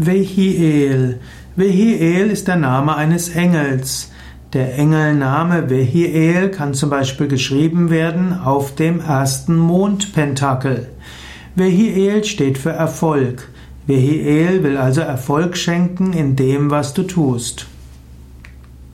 Vehiel. Vehiel ist der Name eines Engels. Der Engelname Vehiel kann zum Beispiel geschrieben werden auf dem ersten Mondpentakel. Vehiel steht für Erfolg. Vehiel will also Erfolg schenken in dem, was du tust.